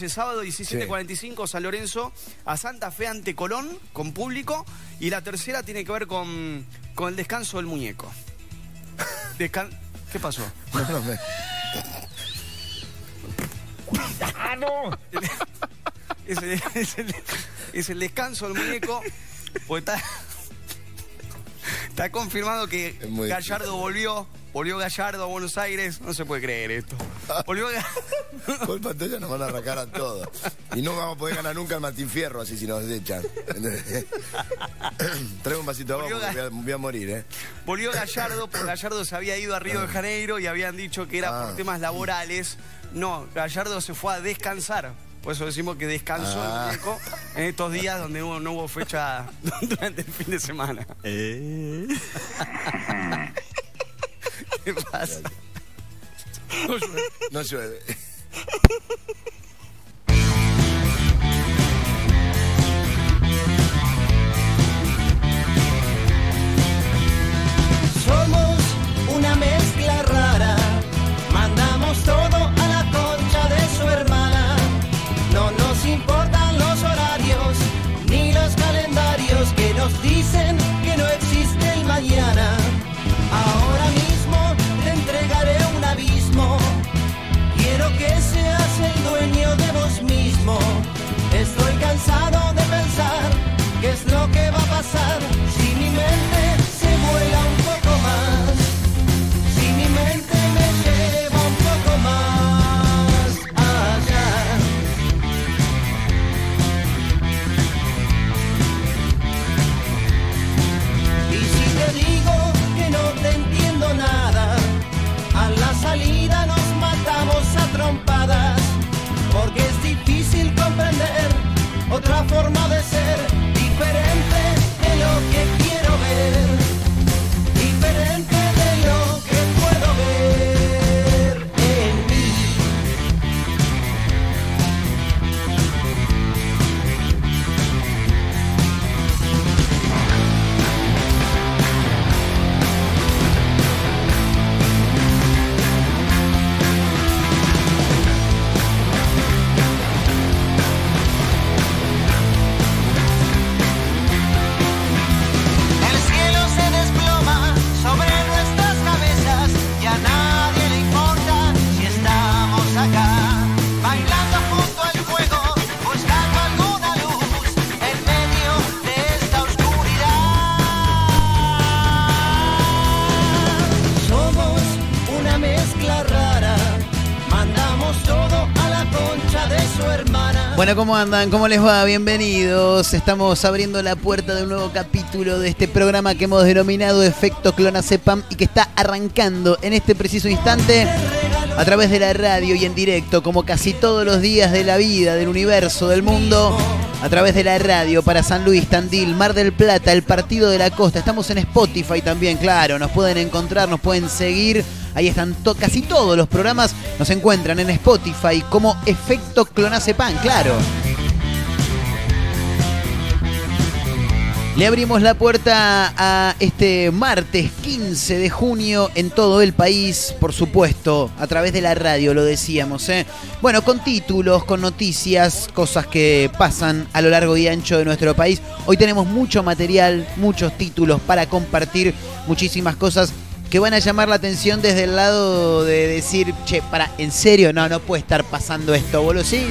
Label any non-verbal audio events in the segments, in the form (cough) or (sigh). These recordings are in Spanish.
sábado 17.45 San Lorenzo a Santa Fe ante Colón con público y la tercera tiene que ver con, con el descanso del muñeco. Descan- ¿Qué pasó? (laughs) No, no, me- ¡Ah, no! Es el, es el- es el descanso del muñeco. Porque está, está confirmado que Gallardo volvió. Volvió Gallardo a Buenos Aires. No se puede creer esto. Volvió Ga- Culpa tuya nos van a arrancar a todos. Y no vamos a poder ganar nunca el Martín Fierro así si nos echan. ¿Entendés? (laughs) Trae un vasito de agua porque voy a, voy a morir, ¿eh? Volvió Gallardo, porque Gallardo se había ido a Río de Janeiro y habían dicho que era Ah. por temas laborales. No, Gallardo se fue a descansar. Por eso decimos que descansó Ah. en estos días donde no, no hubo fecha (laughs) durante el fin de semana. (laughs) ¿Qué pasa? No llueve. Somos una mezcla si mi mente se vuela un poco más. Si mi mente me lleva un poco más allá. Y si te digo que no te entiendo nada, a la salida nos matamos a trompadas, porque es difícil comprender otra forma de ser, Bueno, ¿cómo andan? ¿Cómo les va? Bienvenidos. Estamos abriendo la puerta de un nuevo capítulo de este programa que hemos denominado Efecto Clonacepam y que está arrancando en este preciso instante a través de la radio y en directo, como casi todos los días de la vida, del universo, del mundo, a través de la radio para San Luis, Tandil, Mar del Plata, el Partido de la Costa. Estamos en Spotify también, claro. Nos pueden encontrar, nos pueden seguir. Ahí están casi todos los programas. Nos encuentran en Spotify como Efecto Clonacepan, claro. Le abrimos la puerta a este martes 15 de junio en todo el país, por supuesto, a través de la radio, lo decíamos. ¿eh? Bueno, con títulos, con noticias, cosas que pasan a lo largo y ancho de nuestro país. Hoy tenemos mucho material, muchos títulos para compartir, muchísimas cosas que van a llamar la atención desde el lado de decir, che, para, ¿en serio? No, no puede estar pasando esto, boludo. Sí,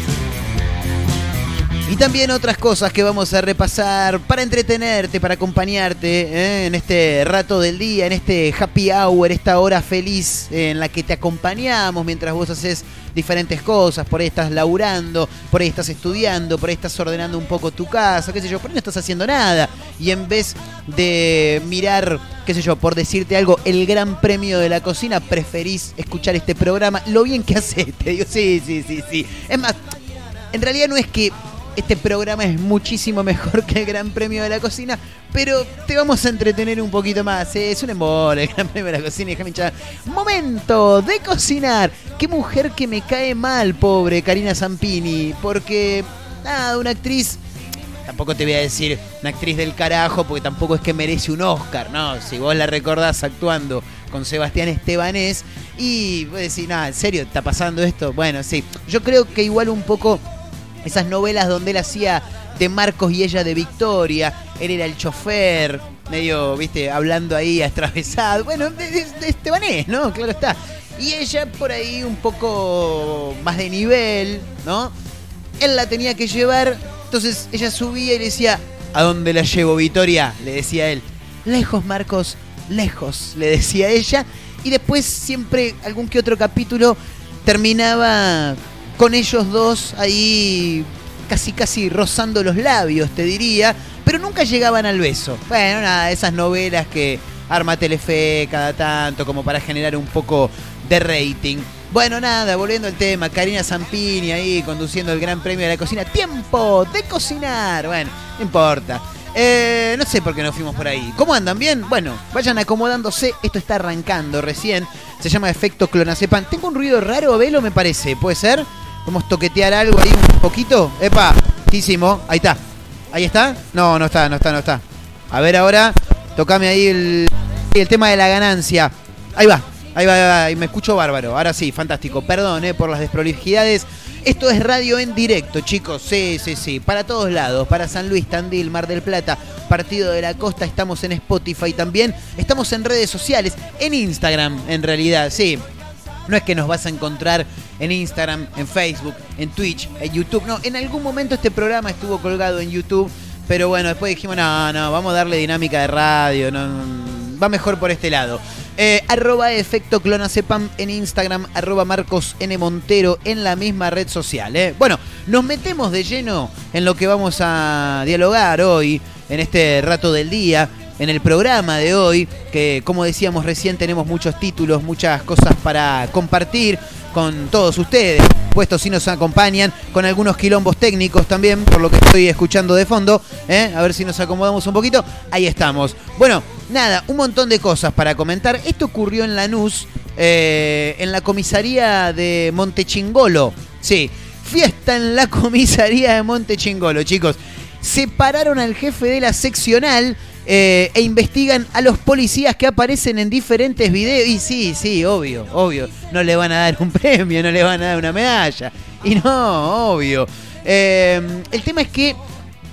y también otras cosas que vamos a repasar para entretenerte, para acompañarte ¿eh? en este rato del día, en este happy hour, esta hora feliz en la que te acompañamos mientras vos haces diferentes cosas. Por ahí estás laburando, por ahí estás estudiando, por ahí estás ordenando un poco tu casa, qué sé yo, por ahí no estás haciendo nada. Y en vez de mirar, qué sé yo, por decirte algo, el gran premio de la cocina, preferís escuchar este programa. Lo bien que hace, te digo, sí, sí, sí, sí. Es más, en realidad no es que este programa es muchísimo mejor que el Gran Premio de la Cocina, pero te vamos a entretener un poquito más. ¿eh? Es un embole el Gran Premio de la Cocina. déjame hinchar. Momento de cocinar. Qué mujer que me cae mal, pobre Karina Zampini, porque nada, una actriz tampoco te voy a decir una actriz del carajo, porque tampoco es que merece un Oscar, ¿no? Si vos la recordás actuando con Sebastián Estebanés. Y vos decís, nada, ¿en serio está pasando esto? Bueno, sí. Yo creo que igual un poco esas novelas donde él hacía de Marcos y ella de Victoria, él era el chofer, medio, viste, hablando ahí atravesado. Bueno, de, de- de Estebanés, ¿no? Claro está. Y ella por ahí un poco más de nivel, ¿no? Él la tenía que llevar, entonces ella subía y le decía, ¿a dónde la llevo, Victoria? Le decía él. Lejos, Marcos, lejos, le decía ella. Y después siempre algún que otro capítulo terminaba con ellos dos ahí casi casi rozando los labios, te diría, pero nunca llegaban al beso. Bueno, nada, esas novelas que arma Telefe cada tanto como para generar un poco de rating. Bueno, nada, volviendo al tema, Karina Zampini ahí conduciendo el Gran Premio de la Cocina. ¡Tiempo de cocinar! Bueno, no importa. Eh, no sé por qué nos fuimos por ahí. ¿Cómo andan? ¿Bien? Bueno, vayan acomodándose. Esto está arrancando recién. Se llama efecto clonazepam. Tengo un ruido raro, Velo, me parece. ¿Puede ser? A toquetear algo ahí un poquito. ¡Epa! Hicimos. Ahí está. ¿Ahí está? No, no está, no está, no está. A ver ahora. Tocame ahí el, el tema de la ganancia. Ahí va. Ahí va, ahí va, me escucho bárbaro. Ahora sí, fantástico. Perdón eh, por las desprolijidades. Esto es radio en directo, chicos. Sí, sí, sí. Para todos lados. Para San Luis, Tandil, Mar del Plata, Partido de la Costa. Estamos en Spotify también. Estamos en redes sociales. En Instagram, en realidad, sí. No es que nos vas a encontrar en Instagram, en Facebook, en Twitch, en YouTube. No, en algún momento este programa estuvo colgado en YouTube. Pero bueno, después dijimos, no, no, vamos a darle dinámica de radio. No, va mejor por este lado. Eh, arroba efecto clonacepam en Instagram, arroba Marcos N. Montero en la misma red social. eh. Bueno, nos metemos de lleno en lo que vamos a dialogar hoy, en este rato del día, en el programa de hoy, que como decíamos recién tenemos muchos títulos, muchas cosas para compartir con todos ustedes. Puestos si nos acompañan con algunos quilombos técnicos también, por lo que estoy escuchando de fondo. ¿eh? A ver si nos acomodamos un poquito. Ahí estamos. Bueno, nada, un montón de cosas para comentar. Esto ocurrió en Lanús, eh, en la comisaría de Montechingolo. Sí, fiesta en la (laughs) comisaría de Montechingolo, chicos. Separaron al jefe de la seccional eh, e investigan a los policías que aparecen en diferentes videos. Y sí, sí, obvio, obvio. No le van a dar un (laughs) premio, no le van a dar una medalla. Y no, obvio. Eh, el tema es que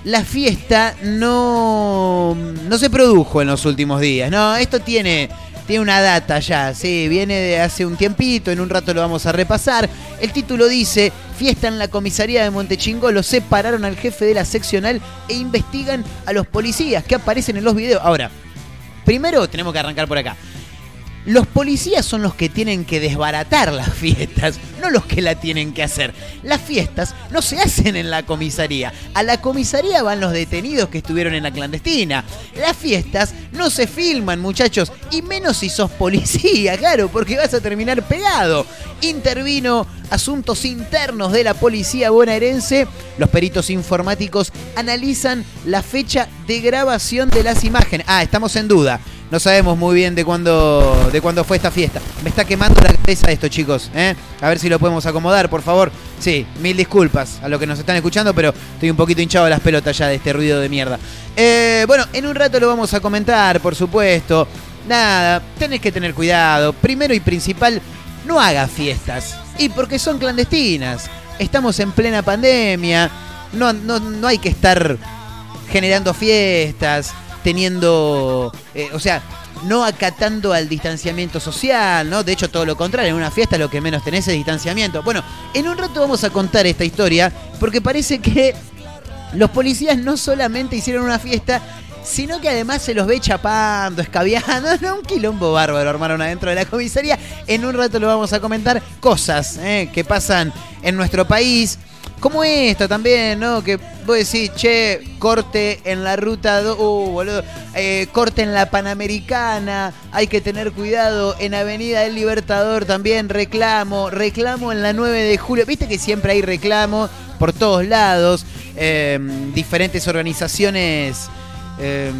la fiesta no, no se produjo en los últimos días. No, esto tiene, tiene una data ya, sí, viene de hace un tiempito, en un rato lo vamos a repasar. El título dice, fiesta en la comisaría de Montechingolo, separaron al jefe de la seccional e investigan a los policías que aparecen en los videos. Ahora, primero tenemos que arrancar por acá. Los policías son los que tienen que desbaratar las (laughs) fiestas, no los que la tienen que hacer. Las fiestas no se hacen en la comisaría. A la comisaría van los detenidos que estuvieron en la clandestina. Las fiestas no se filman, muchachos, y menos si sos policía, (laughs) claro, porque vas a terminar pegado. Intervino asuntos internos de la policía bonaerense. Los peritos informáticos analizan la fecha de grabación de las imágenes. Ah, estamos en duda. No sabemos muy bien de cuándo, de cuándo fue esta fiesta. Me está quemando la cabeza esto, chicos. ¿eh? A ver si lo podemos acomodar, por favor. Sí, mil disculpas a los que nos están escuchando, pero estoy un poquito hinchado a las pelotas ya de este ruido de mierda. Eh, bueno, en un rato lo vamos a comentar, por supuesto. Nada, tenés que tener cuidado. Primero y principal, no haga fiestas. Y porque son clandestinas. Estamos en plena pandemia. No, no, no hay que estar generando fiestas, teniendo, eh, o sea, no acatando al distanciamiento social, ¿no? De hecho, todo lo contrario, en una fiesta lo que menos tenés es distanciamiento. Bueno, en un rato vamos a contar esta historia, porque parece que los policías no solamente hicieron una fiesta, sino que además se los ve chapando, escabeando, (laughs) ¿no? un quilombo bárbaro armaron adentro de la comisaría. En un rato lo vamos a comentar cosas ¿eh? que pasan en nuestro país. Como esta también, ¿no? Que vos decís, che, corte en la ruta 2, uh, boludo, eh, corte en la Panamericana, hay que tener cuidado, en Avenida del Libertador también reclamo, reclamo en la 9 de julio, viste que siempre hay reclamo por todos lados, eh, diferentes organizaciones eh,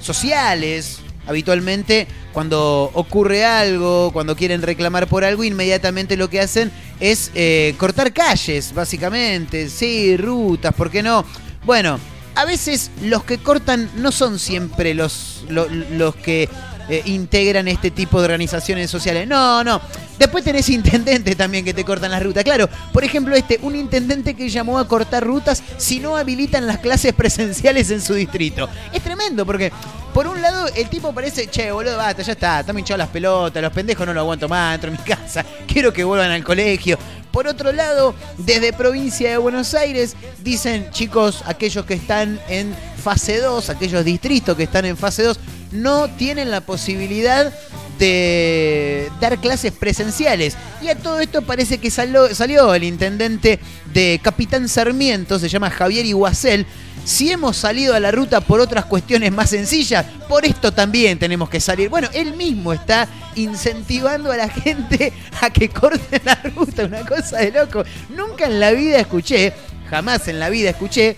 sociales, habitualmente cuando ocurre algo, cuando quieren reclamar por algo, inmediatamente lo que hacen es eh, cortar calles, básicamente, sí, rutas, ¿por qué no? Bueno, a veces los que cortan no son siempre los, lo- los que eh, integran este tipo de organizaciones sociales. No, no. Después tenés intendentes también que te cortan las rutas. Claro, por ejemplo, este, un intendente que llamó a cortar rutas si no habilitan las clases presenciales en su distrito. Es tremendo porque, por un lado, el tipo parece, che, boludo, basta, ya está, están hinchados las pelotas, los pendejos no lo aguanto más dentro de mi casa, (laughs) quiero que vuelvan al colegio. Por otro lado, desde provincia de Buenos Aires, dicen, chicos, aquellos que están en fase 2, aquellos distritos que están en fase 2, no tienen la posibilidad de dar clases presenciales. Y a todo esto parece que salió, el intendente de Capitán Sarmiento, se llama Javier Iguacel. Si hemos salido a la ruta por otras cuestiones más sencillas, por esto también tenemos que salir. Bueno, él mismo está incentivando a la gente a que corte la ruta, una cosa de loco. Nunca en la vida escuché, jamás en la vida escuché,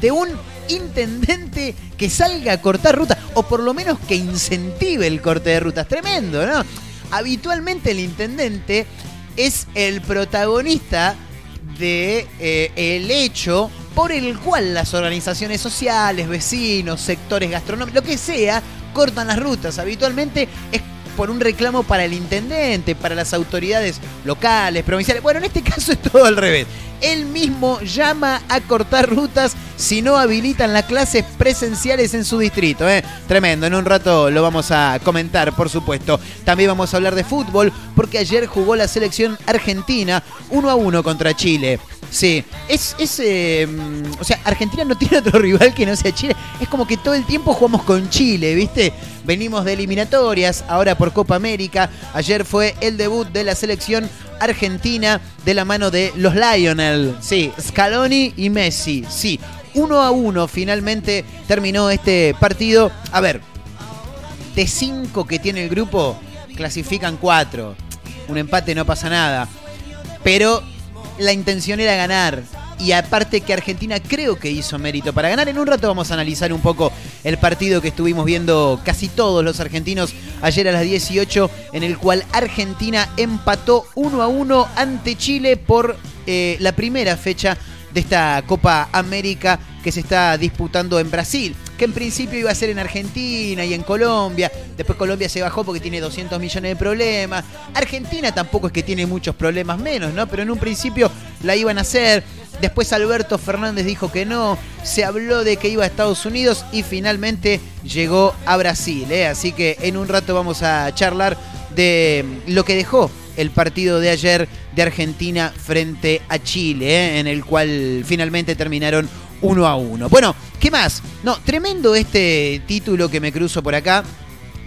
de un intendente que salga a cortar ruta, o por lo menos que incentive el corte de rutas. Tremendo, ¿no? Habitualmente el intendente es el protagonista de eh, el hecho por el cual las organizaciones sociales, vecinos, sectores gastronómicos, lo que sea, cortan las rutas. Habitualmente es por un reclamo para el intendente, para las autoridades locales, provinciales. Bueno, en este (laughs) caso es todo al revés. Él mismo llama a cortar rutas si no habilitan las clases presenciales en su distrito. ¿eh? Tremendo, en un rato lo vamos a comentar, por supuesto. También vamos a hablar de fútbol, porque ayer jugó la selección argentina 1 a 1 contra Chile. Sí, es, es eh, o sea, Argentina no tiene otro rival que no sea Chile. Es como que todo el tiempo jugamos con Chile, ¿viste? Venimos de eliminatorias, ahora por Copa América. Ayer fue el debut de la selección argentina de la mano de los Lionel. Sí, Scaloni y Messi. Sí, uno a uno finalmente terminó este partido. A ver, de cinco que tiene el grupo, clasifican cuatro. Un empate no pasa nada. Pero la intención era ganar. Y aparte que Argentina creo que hizo mérito para ganar. En un rato vamos a analizar un poco el partido que estuvimos viendo casi todos los argentinos ayer a las 18, en el cual Argentina empató 1 a 1 ante Chile por eh, la primera fecha de esta Copa América que se está disputando en Brasil, que en principio iba a ser en Argentina y en Colombia, después Colombia se bajó porque tiene 200 millones de problemas, Argentina tampoco es que tiene muchos problemas menos, ¿no? Pero en un principio la iban a hacer, después Alberto Fernández dijo que no, se habló de que iba a Estados Unidos y finalmente llegó a Brasil, ¿eh? Así que en un rato vamos a charlar de lo que dejó el partido de ayer de Argentina frente a Chile, ¿eh? en el cual finalmente terminaron uno a uno. Bueno, ¿qué más? No, tremendo este título que me cruzo por acá.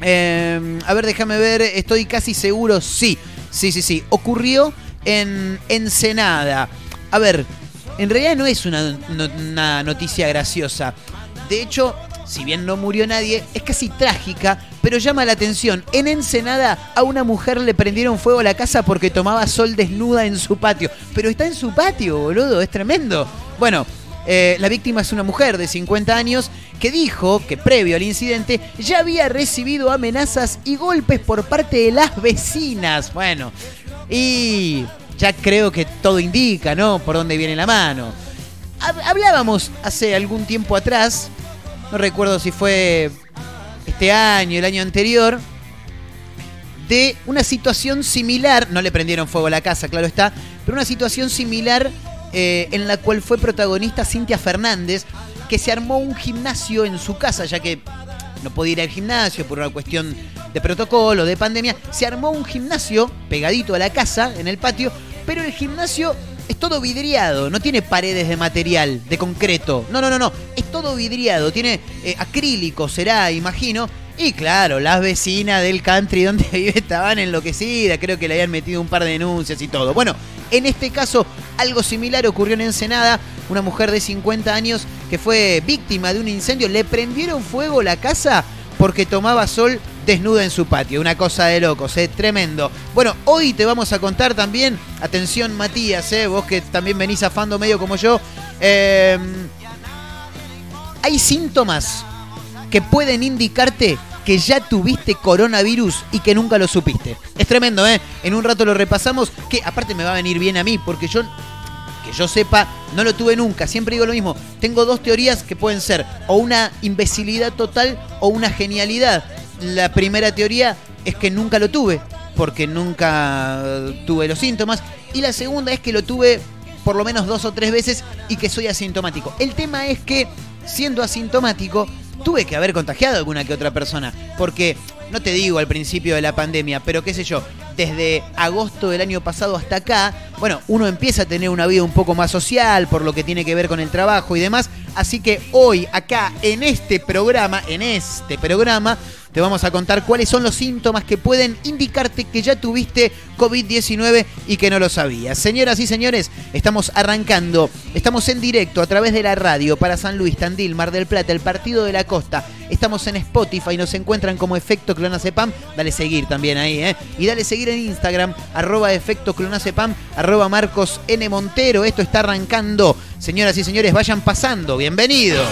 Eh, a ver, déjame ver, estoy casi seguro, sí, sí, sí, sí. Ocurrió en Ensenada. A ver, en realidad no es una, noticia graciosa. De hecho, si bien no murió nadie, es casi trágica, pero llama la atención. En Ensenada a una mujer le prendieron fuego a la casa porque tomaba sol desnuda en su patio. Pero está en su patio, boludo, es tremendo. Bueno, eh, la víctima es una mujer de 50 años que dijo que previo al incidente ya había recibido amenazas y golpes por parte de las vecinas. Bueno, y ya creo que todo indica, ¿no? Por dónde viene la mano. Hablábamos hace algún tiempo atrás no recuerdo si fue este año, el año anterior, de una situación similar, no le prendieron fuego a la casa, claro está, pero una situación similar eh, en la cual fue protagonista Cintia Fernández, que se armó un gimnasio en su casa, ya que no podía ir al gimnasio por una cuestión de protocolo, de pandemia, se armó un gimnasio pegadito a la casa, en el patio, pero el gimnasio es todo vidriado, no tiene paredes de material, de concreto. No, no, no, no. Es todo vidriado, tiene eh, acrílico, será, imagino. Y claro, las vecinas del country donde (laughs) vive estaban enloquecidas, creo que le habían metido un par de denuncias y todo. Bueno, en este caso, algo similar ocurrió en Ensenada. Una mujer de 50 años que fue víctima de un incendio, le prendieron fuego la casa porque tomaba sol desnuda en su patio. Una cosa de locos, ¿eh? tremendo. Bueno, hoy te vamos a contar también, atención Matías, ¿eh? vos que también venís afando medio como yo, em, hay síntomas que pueden indicarte que ya tuviste coronavirus y que nunca lo supiste. Es tremendo, ¿eh? En un rato lo repasamos, que aparte me va a venir bien a mí, porque yo que yo sepa, no lo tuve nunca. Siempre digo lo mismo. Tengo dos teorías que pueden ser o una imbecilidad total o una genialidad. La primera teoría es que nunca lo tuve, porque nunca tuve los síntomas. Y la segunda es que lo tuve por lo menos dos o tres veces y que soy asintomático. El tema es que, siendo asintomático, tuve que haber contagiado a alguna que otra persona. Porque, no te digo al principio de la pandemia, pero qué sé yo, desde agosto del año pasado hasta acá, bueno, uno empieza a tener una vida un poco más social por lo que tiene que ver con el trabajo y demás. Así que hoy, acá, en este programa, en este programa, te vamos a contar cuáles son los síntomas que pueden indicarte que ya tuviste COVID-19 y que no lo sabías. Señoras y señores, estamos arrancando, estamos en directo a través de la radio para San Luis, Tandil, Mar del Plata, el Partido de la Costa. Estamos en Spotify, nos encuentran como Efecto Clonacepam. Dale seguir también ahí, ¿eh? Y dale seguir en Instagram, arroba Efecto Clonacepam, arroba Marcos N. Montero. Esto está arrancando. Señoras y señores, vayan pasando. Bienvenidos.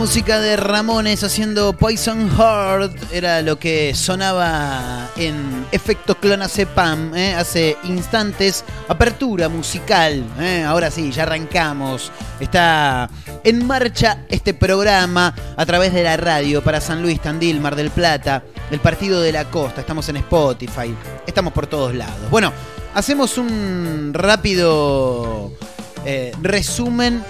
Música de Ramones haciendo Poison Heart era lo que sonaba en efecto clonazepam ¿eh? hace instantes. Apertura musical. ¿eh? Ahora sí, ya arrancamos. Está en marcha este programa a través de la radio para San Luis, Tandil, Mar del Plata, el Partido de la Costa. Estamos en Spotify. Estamos por todos lados. Bueno, hacemos un rápido eh, resumen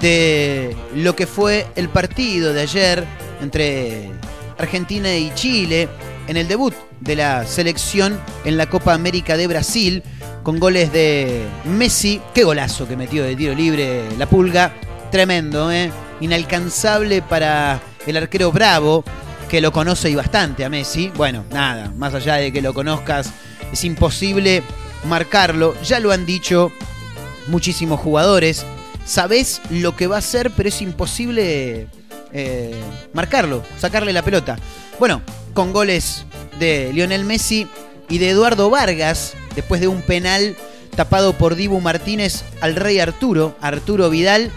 de lo que fue el partido de ayer entre Argentina y Chile en el debut de la selección en la Copa América de Brasil con goles de Messi. Qué golazo que metió de tiro libre la pulga. Tremendo, ¿eh? Inalcanzable para el arquero Bravo, que lo conoce y bastante a Messi. Bueno, nada, más allá de que lo conozcas, es imposible marcarlo. Ya lo han dicho muchísimos jugadores sabés lo que va a hacer, pero es imposible eh, marcarlo, sacarle la pelota. Bueno, con goles de Lionel Messi y de Eduardo Vargas, después de un penal tapado por Dibu Martínez al rey Arturo, Arturo Vidal,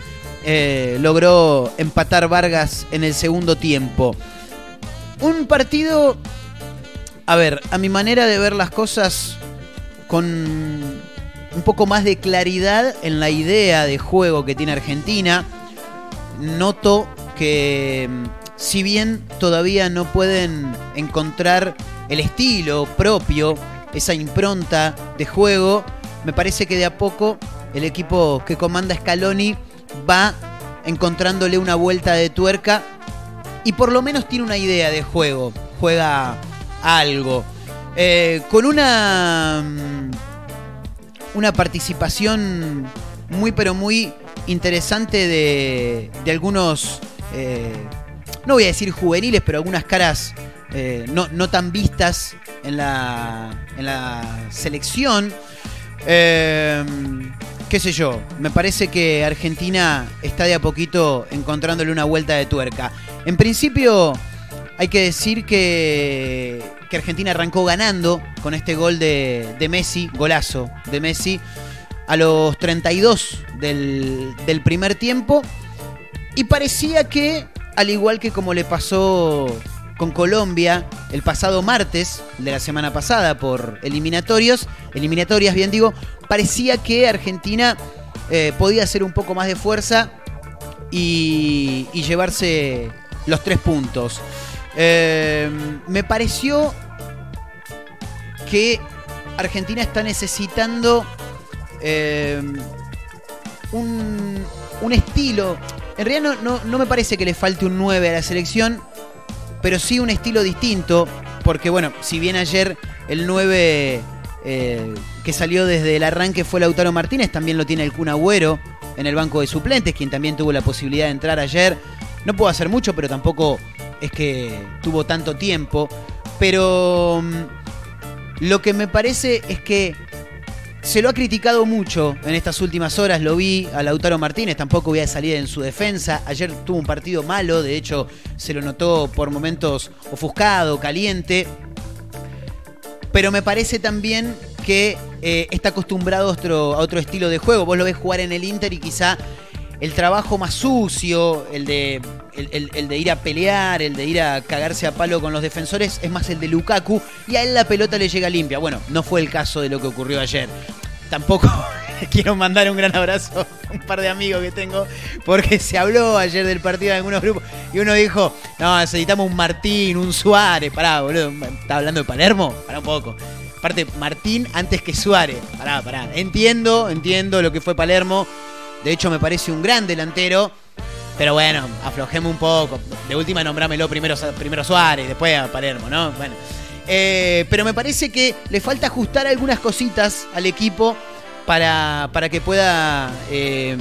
eh, logró empatar Vargas en el segundo tiempo. Un partido, a ver, a mi manera de ver las cosas, con un poco más de claridad en la idea de juego que tiene Argentina. Noto que mm, si bien todavía no pueden encontrar el estilo propio, esa impronta de juego, me parece que de a poco el equipo que comanda Scaloni va encontrándole una vuelta de tuerca y por lo menos tiene una idea de juego, juega algo. Eh, con una mm, una participación muy pero muy interesante de, de algunos, eh, no voy a decir juveniles, pero algunas caras eh, no, no, tan vistas en la, en la selección. Eh, qué sé yo, me parece que Argentina está de a poquito encontrándole una vuelta de tuerca. En principio, hay que decir que, que Argentina arrancó ganando con este gol de, Messi, golazo de Messi, a los 32 del, del primer tiempo. Y parecía que, al igual que como le pasó con Colombia el pasado martes de la semana pasada por eliminatorios, eliminatorias bien digo, parecía que Argentina eh, podía hacer un poco más de fuerza y, y llevarse los tres puntos. Eh, me pareció que Argentina está necesitando eh, un, un, estilo. En realidad no, no, no, me parece que le falte un 9 a la selección, pero sí un estilo distinto. Porque bueno, si bien ayer el 9 eh, que salió desde el arranque fue Lautaro Martínez, también lo tiene el Kun Agüero en el banco de suplentes, quien también tuvo la posibilidad de entrar ayer. No puedo hacer mucho, pero tampoco es que tuvo tanto tiempo. Pero mm, lo que me parece es que se lo ha criticado mucho en estas últimas horas. Lo vi a Lautaro Martínez, tampoco voy a salir en su defensa. Ayer tuvo un partido malo, de hecho se lo notó por momentos ofuscado, caliente. Pero me parece también que eh, está acostumbrado a otro, a otro estilo de juego. Vos lo ves jugar en el Inter y quizá el trabajo más sucio, el de, el, de ir a pelear, el de ir a cagarse a palo con los defensores, es más el de Lukaku y a él la pelota le llega limpia. Bueno, no fue el caso de lo que ocurrió ayer. Tampoco (laughs) quiero mandar un gran abrazo a un par de amigos que tengo, porque se habló ayer del partido en algunos grupos y uno dijo, no, necesitamos un Martín, un Suárez. Pará, boludo, ¿estás hablando de Palermo? Pará un poco. Aparte, Martín antes que Suárez. Pará, pará. Entiendo, entiendo lo que fue Palermo de hecho, me parece un gran delantero. Pero bueno, aflojemos un poco. De última, nombrámelo primero, primero Suárez, después a Palermo, ¿no? Bueno. Eh, pero me parece que le falta ajustar algunas cositas al equipo para, para que pueda eh,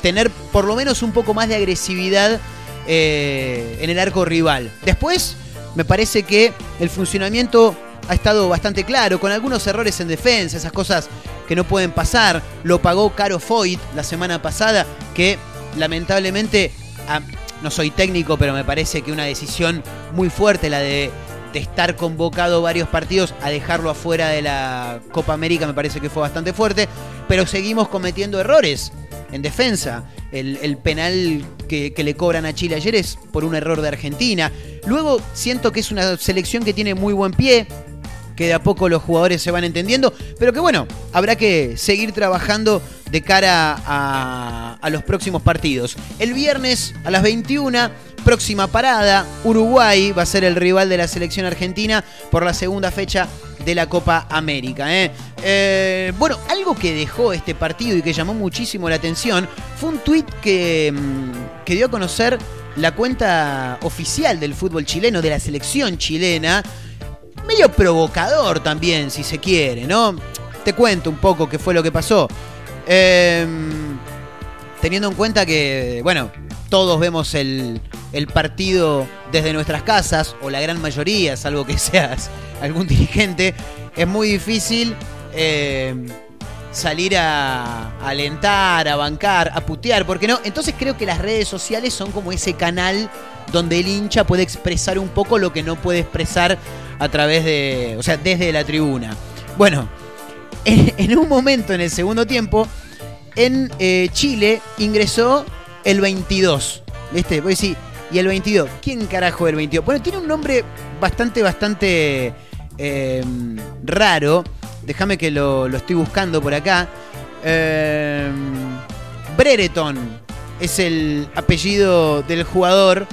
tener por lo menos un poco más de agresividad eh, en el arco rival. Después, me parece que el funcionamiento ha estado bastante claro, con algunos errores en defensa, esas cosas que no pueden pasar. Lo pagó Caro Foyt la semana pasada, que lamentablemente, ah, no soy técnico, pero me parece que una decisión muy fuerte la de, estar convocado varios partidos a dejarlo afuera de la Copa América, me parece que fue bastante fuerte, pero seguimos cometiendo errores en defensa. el, el penal que, que le cobran a Chile ayer es por un error de Argentina. Luego siento que es una selección que tiene muy buen pie, que de a poco los jugadores se van entendiendo, pero que bueno, habrá que seguir trabajando de cara a, a los próximos partidos. El viernes a las 21, próxima parada, Uruguay va a ser el rival de la selección argentina por la segunda fecha de la Copa América. ¿eh? Eh, bueno, algo que dejó este partido y que llamó muchísimo la atención fue un tuit que, mm, que dio a conocer la cuenta oficial del fútbol chileno, de la selección chilena, medio provocador también, si se quiere, ¿no? Te cuento un poco qué fue lo que pasó. Eh, teniendo en cuenta que, bueno, todos vemos el, el partido desde nuestras casas, o la gran mayoría, salvo que (laughs) seas algún dirigente, es muy difícil eh, salir a, a alentar, a bancar, a putear, porque no. Entonces creo que las redes sociales son como ese canal donde el hincha puede expresar un poco lo que no puede expresar a través de, o sea, desde la tribuna. Bueno, (laughs) en, un momento en el segundo tiempo, en eh, Chile ingresó el 22. ¿Viste? Voy a decir, y el 22. ¿Quién carajo el 22? Bueno, tiene un nombre bastante, bastante eh, raro. Déjame que lo, lo estoy buscando por acá. Eh, Brereton es el apellido del jugador.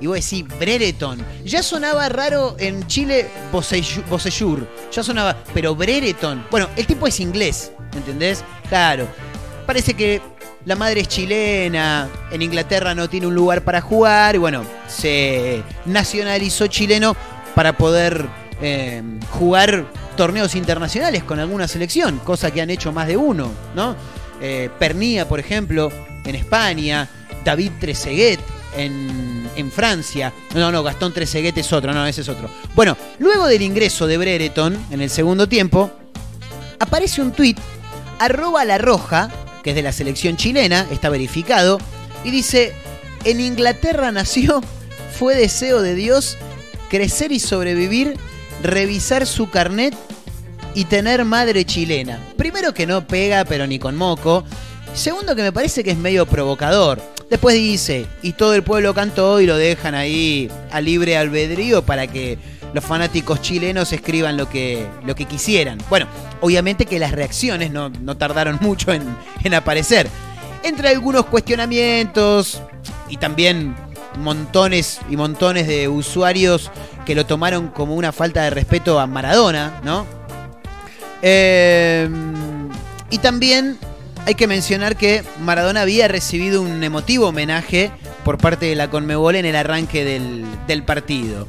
Y voy a decir, Brereton. Ya sonaba raro en Chile Boseyur. Ya sonaba, pero Brereton. Bueno, el tipo es inglés, ¿entendés? Claro. Parece que la madre es chilena, en Inglaterra no tiene un lugar para jugar, y bueno, se nacionalizó chileno para poder eh, jugar torneos internacionales con alguna selección, cosa que han hecho más de uno, ¿no? Eh, por ejemplo, en España, David Trezeguet en, Francia. No, no, Gastón Trezeguet es otro, no, ese es otro. Bueno, luego del ingreso de Brereton en el segundo tiempo, aparece un tuit, arroba la roja, que es de la selección chilena, está verificado, y dice, en Inglaterra nació, fue deseo de Dios crecer y sobrevivir, revisar su carnet y tener madre chilena. Primero que no pega, pero ni con moco. Segundo que me parece que es medio provocador. Después dice, y todo el pueblo cantó y lo dejan ahí a libre albedrío para que los fanáticos chilenos escriban lo que, lo que quisieran. Bueno, obviamente que las reacciones no, no tardaron (laughs) mucho en, en aparecer. Entre algunos cuestionamientos y también montones y montones de usuarios que lo tomaron como una falta de respeto a Maradona, ¿no? Eh, y también hay que mencionar que Maradona había recibido un emotivo homenaje por parte de la Conmebol en el arranque del, partido.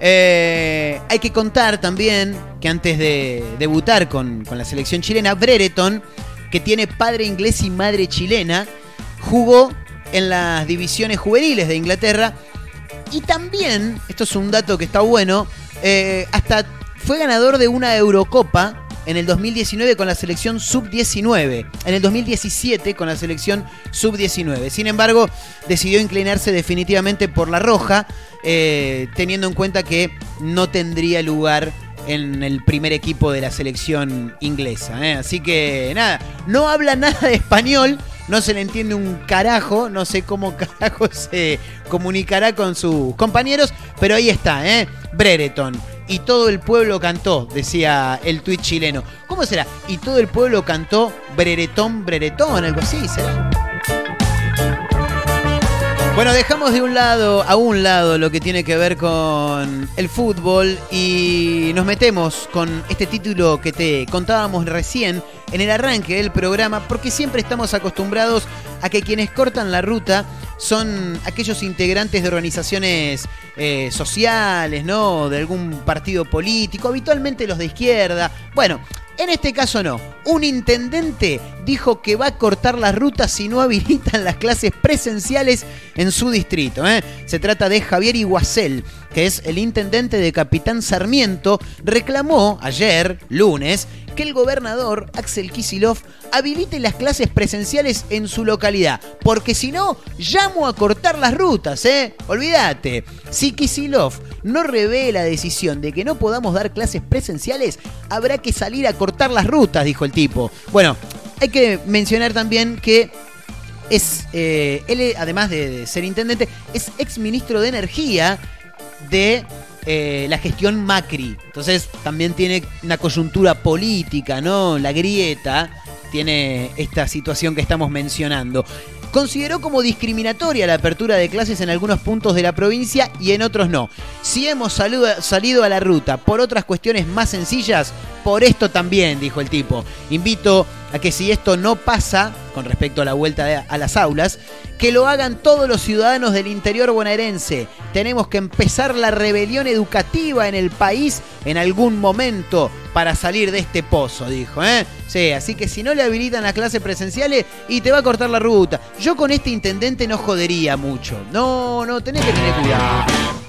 Eh, hay que contar también que antes de debutar con, con la selección chilena, Brereton, que tiene padre inglés y madre chilena, jugó en las divisiones juveniles de Inglaterra y también, esto es un dato que está bueno, eh, hasta fue ganador de una Eurocopa en el 2019 con la selección sub-19, en el 2017 con la selección sub-19. Sin embargo, decidió inclinarse definitivamente por la roja, eh, teniendo en cuenta que no tendría lugar en el primer equipo de la selección inglesa. ¿eh? Así que nada, no habla nada de español, no se le entiende un carajo, no sé cómo (laughs) carajo se comunicará con sus compañeros, pero ahí está, ¿eh? Brereton. Y todo el pueblo cantó, decía el tuit chileno. ¿Cómo será? Y todo el pueblo cantó Breretón, Breretón, algo así, ¿será? Bueno, dejamos de un lado a un lado lo que tiene que ver con el fútbol y nos metemos con este título que te contábamos recién en el arranque del programa, porque siempre estamos acostumbrados a que quienes cortan la ruta son aquellos integrantes de organizaciones eh, sociales, ¿no? De algún partido político, habitualmente los de izquierda. Bueno, en este caso no. Un intendente dijo que va a cortar las rutas si no habilitan las clases presenciales en su distrito. ¿eh? Se trata de Javier Iguacel, que es el intendente de Capitán Sarmiento. Reclamó ayer, lunes, que el gobernador Axel Kisilov habilite las clases presenciales en su localidad. Porque si no, llamo a cortar las rutas, ¿eh? Olvídate. Si Kisilov no revé la decisión de que no podamos dar clases presenciales, habrá que salir a cortar las rutas, dijo el tipo. Bueno, hay que mencionar también que es, eh, él, además de, de ser intendente, es ex ministro de Energía de eh, la gestión Macri. Entonces también tiene una coyuntura política, ¿no? La grieta tiene esta situación que estamos mencionando. Consideró como discriminatoria la apertura de clases en algunos puntos de la provincia y en otros no. Si hemos salido a la ruta por otras cuestiones más sencillas, por esto también, dijo el tipo. Invito a que si esto no pasa, con respecto a la vuelta a las aulas, que lo hagan todos los ciudadanos del interior bonaerense. Tenemos que empezar la rebelión educativa en el país en algún momento para salir de este pozo, dijo. ¿eh? Sí, así que si no le habilitan las clases presenciales y te va a cortar la ruta. Yo con este intendente no jodería mucho. No, no, tenés que tener cuidado.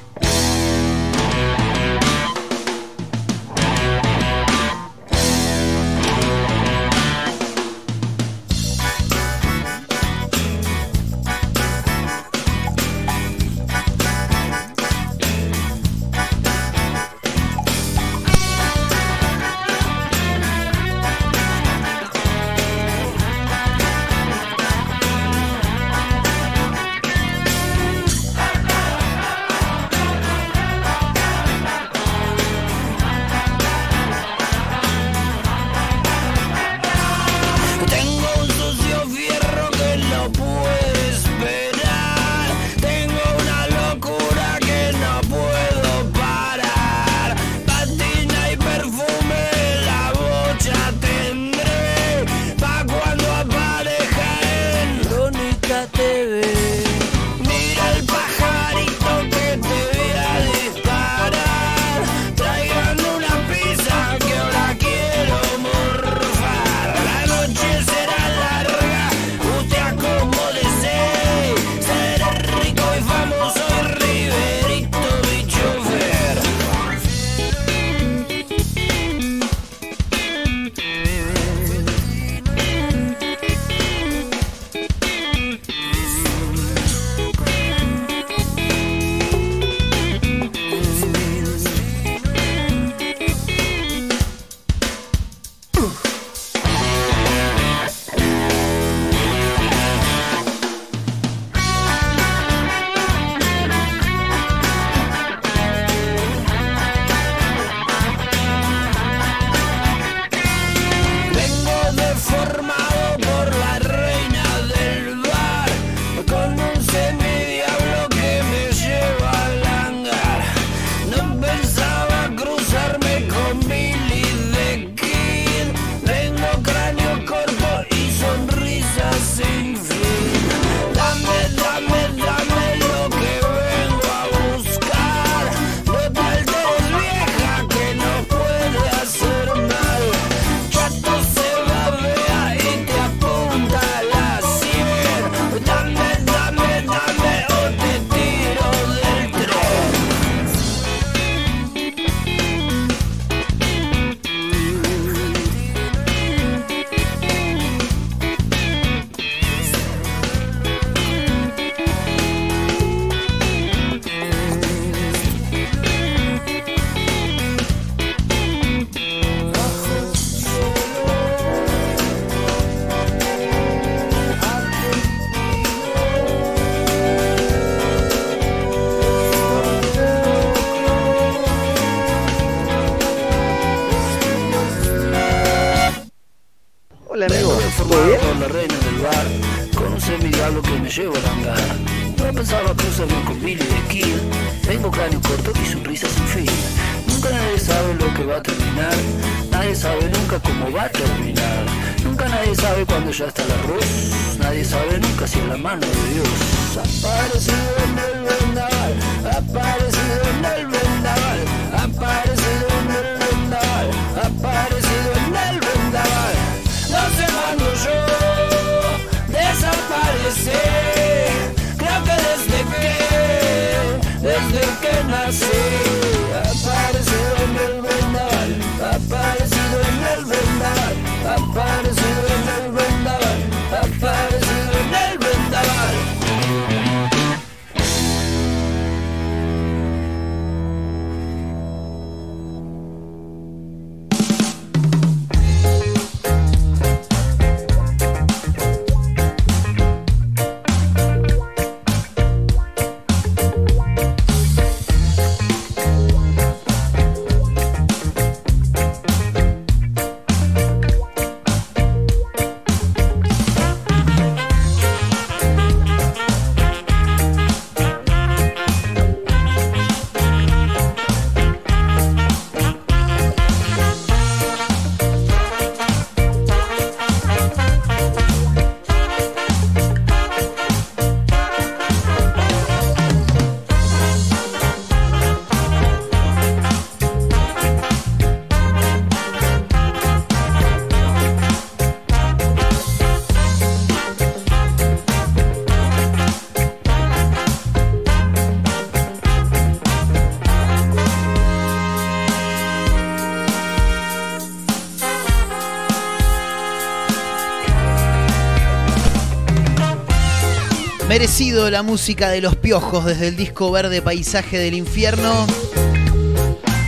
Merecido la música de los piojos desde el disco verde Paisaje del Infierno.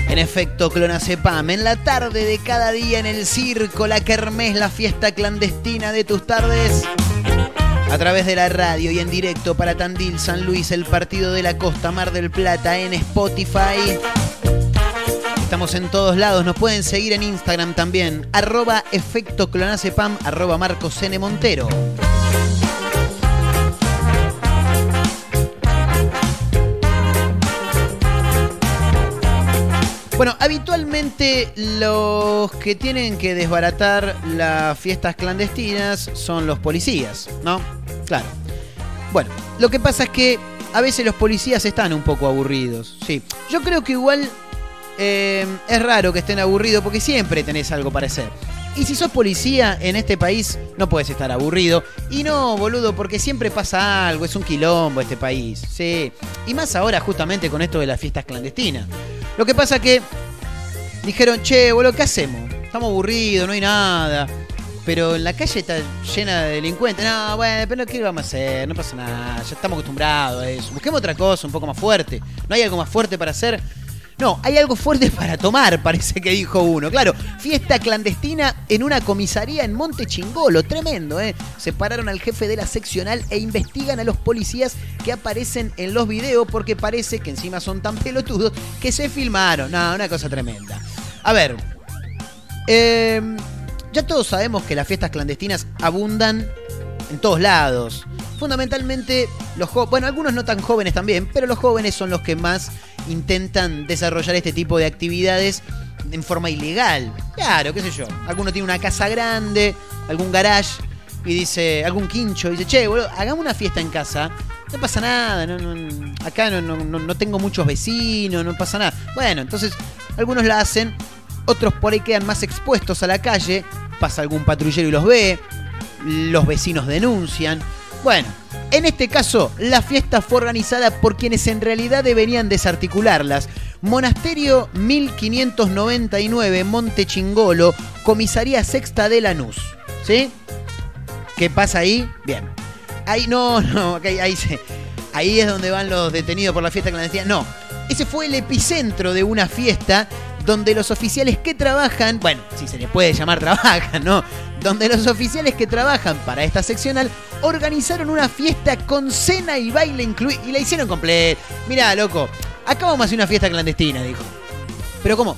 En efecto, Clonazepam, en la tarde de cada día en el circo, la kermés, la fiesta clandestina de tus tardes. A través de la radio y en directo para Tandil, San Luis, el partido de la costa, Mar del Plata, en Spotify. Estamos en todos lados, nos pueden seguir en Instagram también, arroba efecto clonazepam, arroba. Montero. Bueno, habitualmente los que tienen que desbaratar las fiestas clandestinas son los policías, ¿no? Claro. Bueno, lo que pasa es que a veces los policías están un poco aburridos, sí. Yo creo que igual eh, es raro que estén aburridos porque siempre tenés algo para hacer. Y si sos policía en este país, no puedes estar aburrido. Y no, boludo, porque siempre pasa algo, es un quilombo este país. Sí. Y más ahora justamente con esto de las fiestas clandestinas. Lo que pasa que dijeron, che, boludo, ¿qué hacemos? Estamos aburridos, no hay nada. Pero en la calle está llena de delincuentes. No, bueno, pero ¿qué vamos a hacer? No pasa nada, ya estamos acostumbrados a eso. Busquemos otra cosa, un poco más fuerte. ¿No hay algo más fuerte para hacer? No, hay algo fuerte (laughs) para tomar, parece que dijo uno. Claro, fiesta clandestina en una comisaría en Monte Chingolo. Tremendo, ¿eh? Separaron al jefe de la seccional e investigan a los policías que aparecen en los videos porque parece que encima son tan pelotudos que se filmaron. No, una cosa tremenda. A ver, eh, ya todos sabemos que las fiestas clandestinas abundan en todos lados. Fundamentalmente los jóvenes, bueno, algunos no tan jóvenes también, pero los jóvenes son los que más intentan desarrollar este tipo de actividades en forma ilegal. Claro, qué sé yo. Alguno tiene una casa grande, algún garage y dice, algún quincho, y dice, che, boludo, hagamos una fiesta en casa. No pasa nada, no, no- acá no, no- tengo muchos vecinos, no pasa nada. Bueno, entonces algunos la hacen, otros por ahí quedan más expuestos a la calle, pasa algún patrullero y los ve, los vecinos denuncian. Bueno, en este caso, la fiesta fue organizada por quienes en realidad deberían desarticularlas. Monasterio 1599, Monte Chingolo, Comisaría Sexta de Lanús. ¿Sí? ¿Qué pasa ahí? Bien. Ahí no, no, ahí, ahí es donde van los detenidos por la fiesta clandestina. No, ese fue el epicentro de una fiesta donde los oficiales que trabajan, bueno, si se les puede llamar trabajan, ¿no? Donde los oficiales que trabajan para esta seccional organizaron una fiesta con cena y baile incluido y la hicieron completa. Mirá, loco, acá vamos a hacer una fiesta clandestina, dijo. Pero ¿cómo?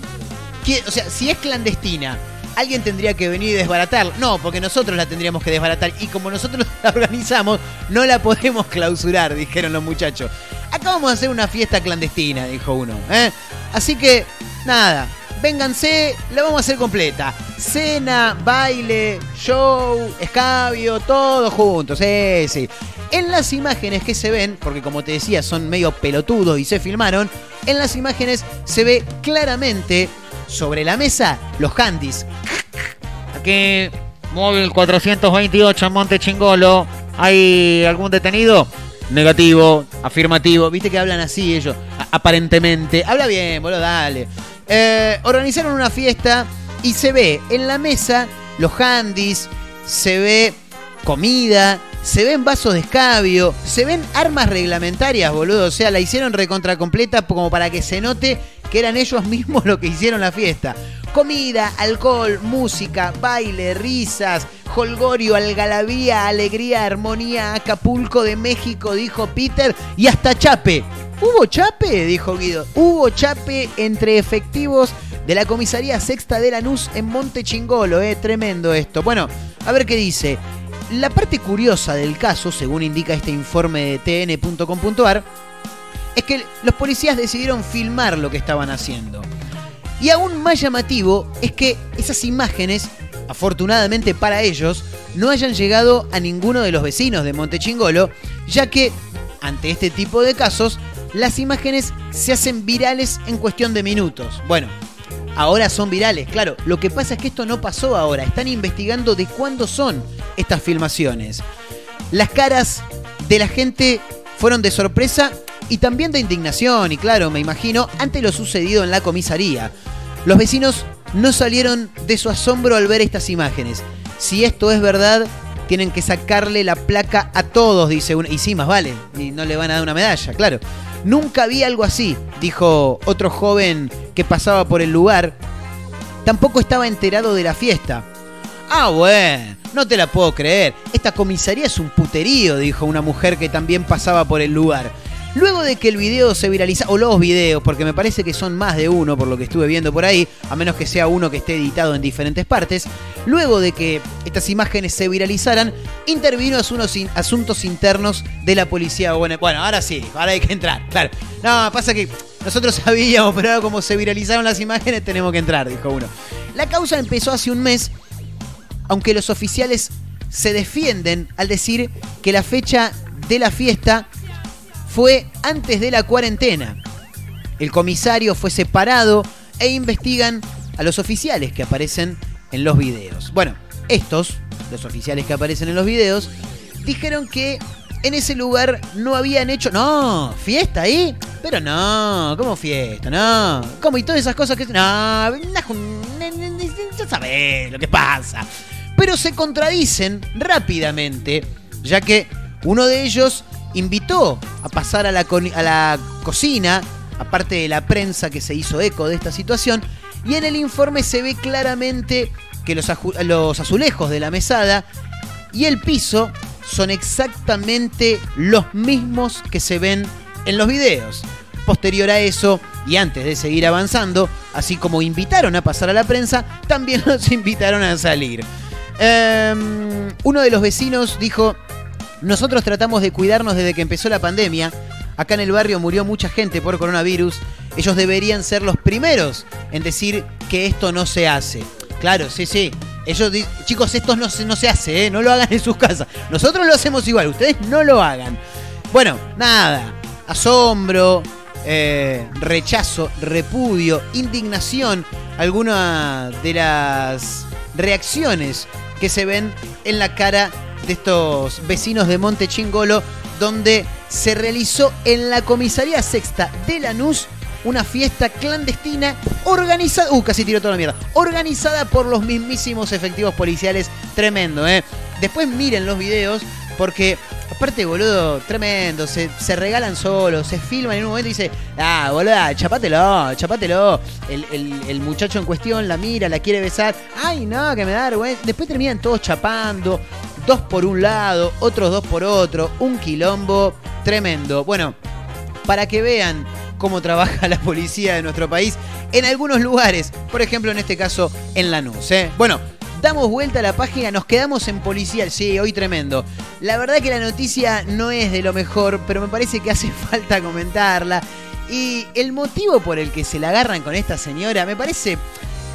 ¿Qué- O sea, si es clandestina, alguien tendría que venir y desbaratar. No, porque nosotros la tendríamos que desbaratar. Y como nosotros (laughs) la organizamos, no la podemos clausurar, dijeron los muchachos. Acá vamos a hacer una fiesta clandestina, dijo uno. ¿eh? Así que, nada, vénganse, la vamos a hacer completa. Cena, baile, show, escabio, todo juntos. Sí, sí. En las imágenes que se ven, porque como te decía, son medio pelotudos y se filmaron, en las imágenes se ve claramente sobre la mesa los handys. Aquí, móvil 428 en Monte Chingolo. ¿Hay algún detenido? Negativo, afirmativo. Viste que hablan así ellos, aparentemente. Habla bien, boludo, dale. Eh, organizaron una fiesta y se ve en la mesa los handys, se ve comida, se ven vasos de escabio, se ven armas reglamentarias, boludo. O sea, la hicieron recontra completa como para que se note que eran ellos mismos (laughs) los que hicieron la fiesta. Comida, alcohol, música, baile, risas, holgorio, algarabía, alegría, armonía, Acapulco de México, dijo Peter, y hasta chape. ¿Hubo chape? dijo Guido. Hubo chape entre efectivos de la comisaría sexta de Lanús en Monte Chingolo, eh, tremendo esto. Bueno, a ver qué dice. La parte curiosa del caso, según indica este informe de tn.com.ar, es que los policías decidieron filmar lo que estaban haciendo. Y aún más llamativo es que esas imágenes, afortunadamente para ellos, no hayan llegado a ninguno de los vecinos de Montechingolo, ya que ante este tipo de casos, las imágenes se hacen virales en cuestión de minutos. Bueno, ahora son virales, claro. Lo que pasa es que esto no pasó ahora. Están investigando de cuándo son estas filmaciones. Las caras de la gente fueron de sorpresa y también de indignación, y claro, me imagino, ante lo sucedido en la comisaría. Los vecinos no salieron de su asombro al ver estas imágenes. Si esto es verdad, tienen que sacarle la placa a todos, dice uno. Y sí, más vale, y no le van a dar una medalla, claro. Nunca vi algo así, dijo otro joven que pasaba por el lugar. Tampoco estaba enterado de la fiesta. Ah, bueno, no te la puedo creer. Esta comisaría es un puterío, dijo una mujer que también pasaba por el lugar. Luego de que el video se viraliza, o los videos, porque me parece que son más de uno por lo que estuve viendo por ahí, a menos que sea uno que esté editado en diferentes partes, luego de que estas imágenes se viralizaran, intervino unos in- asuntos internos de la policía. Bueno, bueno, ahora sí, ahora hay que entrar, claro. No, pasa que nosotros (laughs) sabíamos, pero como se viralizaron las imágenes tenemos que entrar, dijo uno. La causa empezó hace un mes, aunque los oficiales se defienden al decir que la fecha de la fiesta fue antes de la cuarentena. El comisario fue separado e investigan a los oficiales que aparecen en los videos. Bueno, estos, los oficiales que aparecen en los videos, dijeron que en ese lugar no habían hecho... No, fiesta ahí. Pero no, ¿cómo fiesta? No. ¿Cómo? Y todas esas cosas que... No, ya sabés lo que pasa. Pero se contradicen rápidamente, ya que uno de ellos invitó a pasar a la, a la cocina, aparte de la prensa que se hizo eco de esta situación, y en el informe se ve claramente que los, los azulejos de la mesada y el piso son exactamente los mismos que se ven en los videos. Posterior a eso, y antes de seguir avanzando, así como invitaron a pasar a la prensa, también (laughs) los invitaron a salir. Em, uno de los vecinos dijo, nosotros tratamos de cuidarnos desde que empezó la pandemia. Acá en el barrio murió mucha gente por coronavirus. Ellos deberían ser los primeros en decir que esto no se hace. Claro, sí, sí. Ellos di- chicos, esto no se, no se hace, ¿eh? no lo hagan en sus casas. Nosotros lo hacemos igual, ustedes no lo hagan. Bueno, nada. Asombro, eh, rechazo, repudio, indignación. Algunas de las reacciones que se ven en la cara de estos vecinos de Monte Chingolo, donde se realizó en la comisaría sexta de Lanús una fiesta clandestina organizada. Uh, casi tiró toda la mierda. Organizada por los mismísimos efectivos policiales. Tremendo, ¿eh? Después miren los videos, porque aparte, boludo, tremendo. Se, se regalan solos, se filman en un momento y dice, ah, boludo, chapátelo, chapátelo. El, el- el muchacho en cuestión la mira, la quiere besar. Ay, no, que me da vergüenza. Después terminan todos chapando. Dos por un lado, otros dos por otro. Un quilombo tremendo. Bueno, para que vean cómo trabaja (laughs) la policía de nuestro país en algunos lugares, por ejemplo en este caso en Lanús. ¿eh? Bueno, damos vuelta a la página, nos quedamos en policial, sí, hoy tremendo. La verdad que la noticia no es de lo mejor, pero me parece que hace (laughs) falta comentarla. Y el motivo por el que se la agarran con esta señora me parece,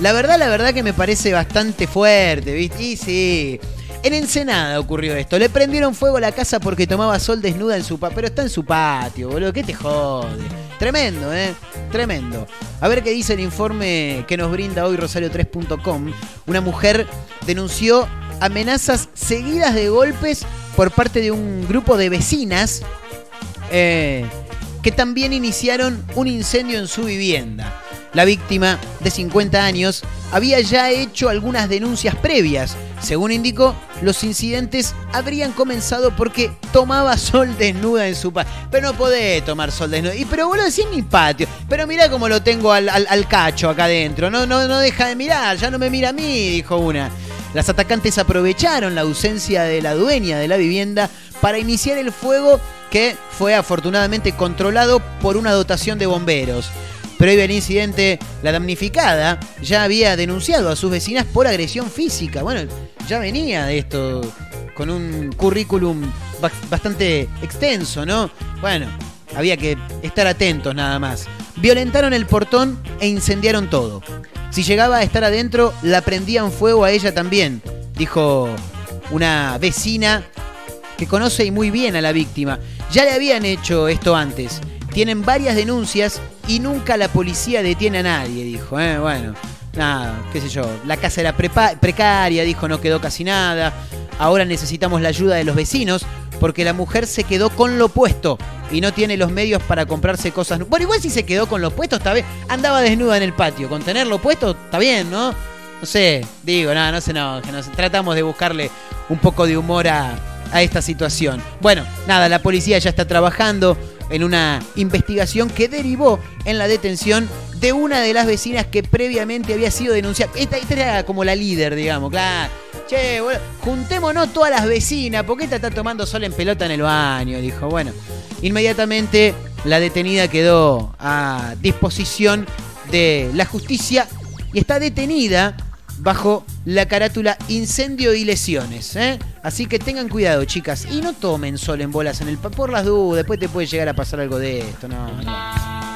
la verdad, la verdad que me parece bastante fuerte, ¿viste? Y sí. En Ensenada ocurrió esto. Le prendieron fuego a la casa porque tomaba sol desnuda en su patio. Pero está en su patio, boludo. ¿Qué te jode? Tremendo, ¿eh? Tremendo. A ver qué dice el informe que nos brinda hoy Rosario3.com. Una mujer denunció amenazas seguidas de golpes por parte de un grupo de vecinas eh, que también iniciaron un incendio en su vivienda. La víctima, de 50 años, había ya hecho algunas denuncias previas. Según indicó, los incidentes habrían comenzado porque tomaba sol desnuda en su patio. Pero no podés tomar sol desnuda. Y pero boludo, si es mi patio. Pero mirá cómo lo tengo al cacho acá adentro. No, no, no deja de mirar, ya no me mira a mí, dijo una. Las atacantes aprovecharon la ausencia de la dueña de la vivienda para iniciar el fuego que fue afortunadamente controlado por una dotación de bomberos. Previo al incidente, la damnificada ya había denunciado a sus vecinas por agresión física. Bueno, ya venía de esto con un currículum ba- bastante extenso, ¿no? Bueno, había que estar atentos nada más. Violentaron el portón e incendiaron todo. Si llegaba a estar adentro, la prendían fuego a ella también, dijo una vecina que conoce muy bien a la víctima. Ya le habían hecho esto antes. Tienen varias denuncias y nunca la policía detiene a nadie, dijo. ¿eh? Bueno, nada, qué sé yo. La casa era precaria, dijo, no quedó casi nada. Ahora necesitamos la ayuda de los vecinos porque la mujer se quedó con lo puesto y no tiene los medios para comprarse cosas. Bueno, igual si se quedó con lo puesto, está bien. Andaba desnuda en el patio. Con tenerlo puesto, está bien, ¿no? No sé, digo, nada, no, no se tratamos de buscarle un poco de humor a esta situación. Bueno, nada, la policía ya está trabajando en una investigación que derivó en la detención de una de las vecinas que previamente había sido denunciada. Esta, esta era como la líder, digamos, claro. Che, bueno, juntémonos todas las vecinas, porque esta está tomando sol en pelota en el baño, dijo. Bueno, inmediatamente la detenida quedó a disposición de la justicia y está detenida bajo la carátula incendio y lesiones. ¿eh? Así que tengan cuidado, chicas. Y no tomen sol en bolas en el... Por las dudas, después te puede llegar a pasar algo de esto. No, no.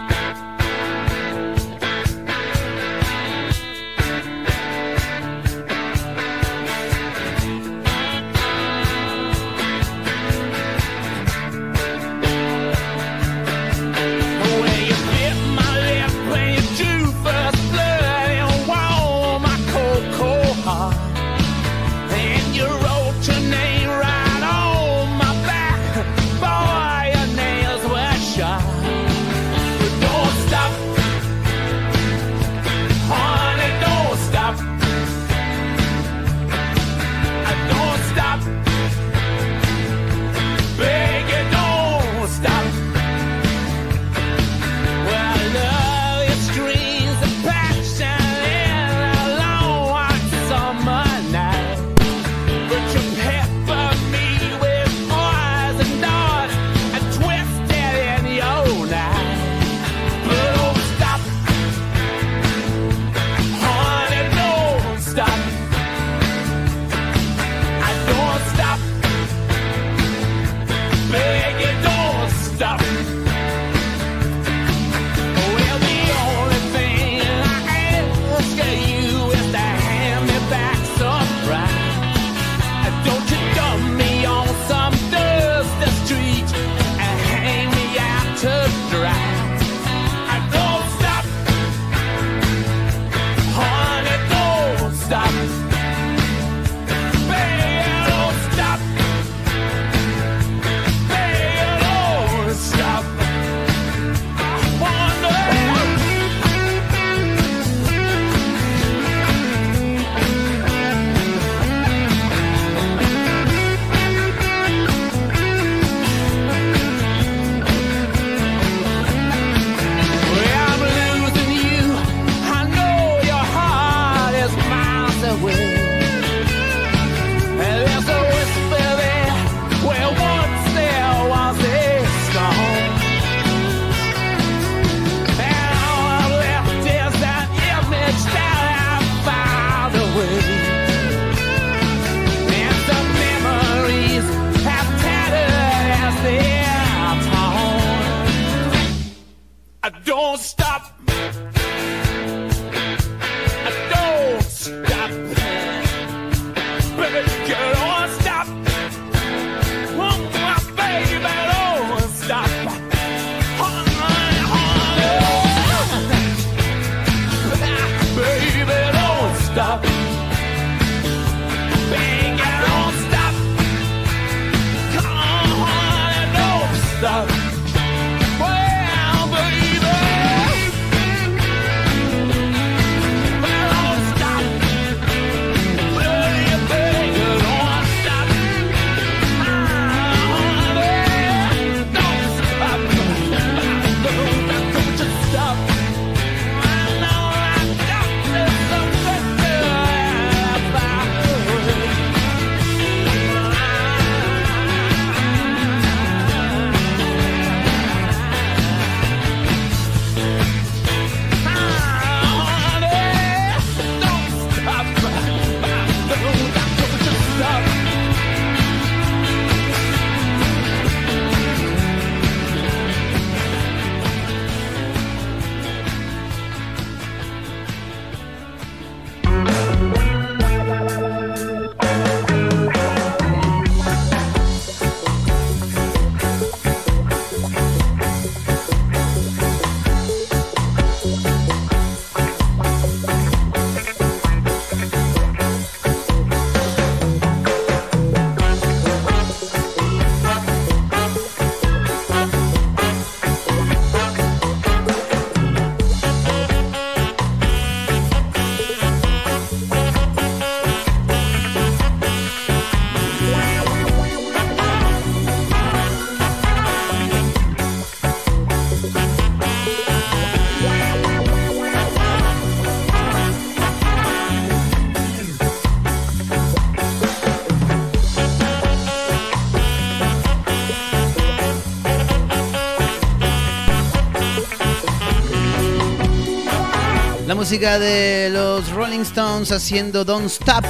Música de los Rolling Stones haciendo Don't Stop.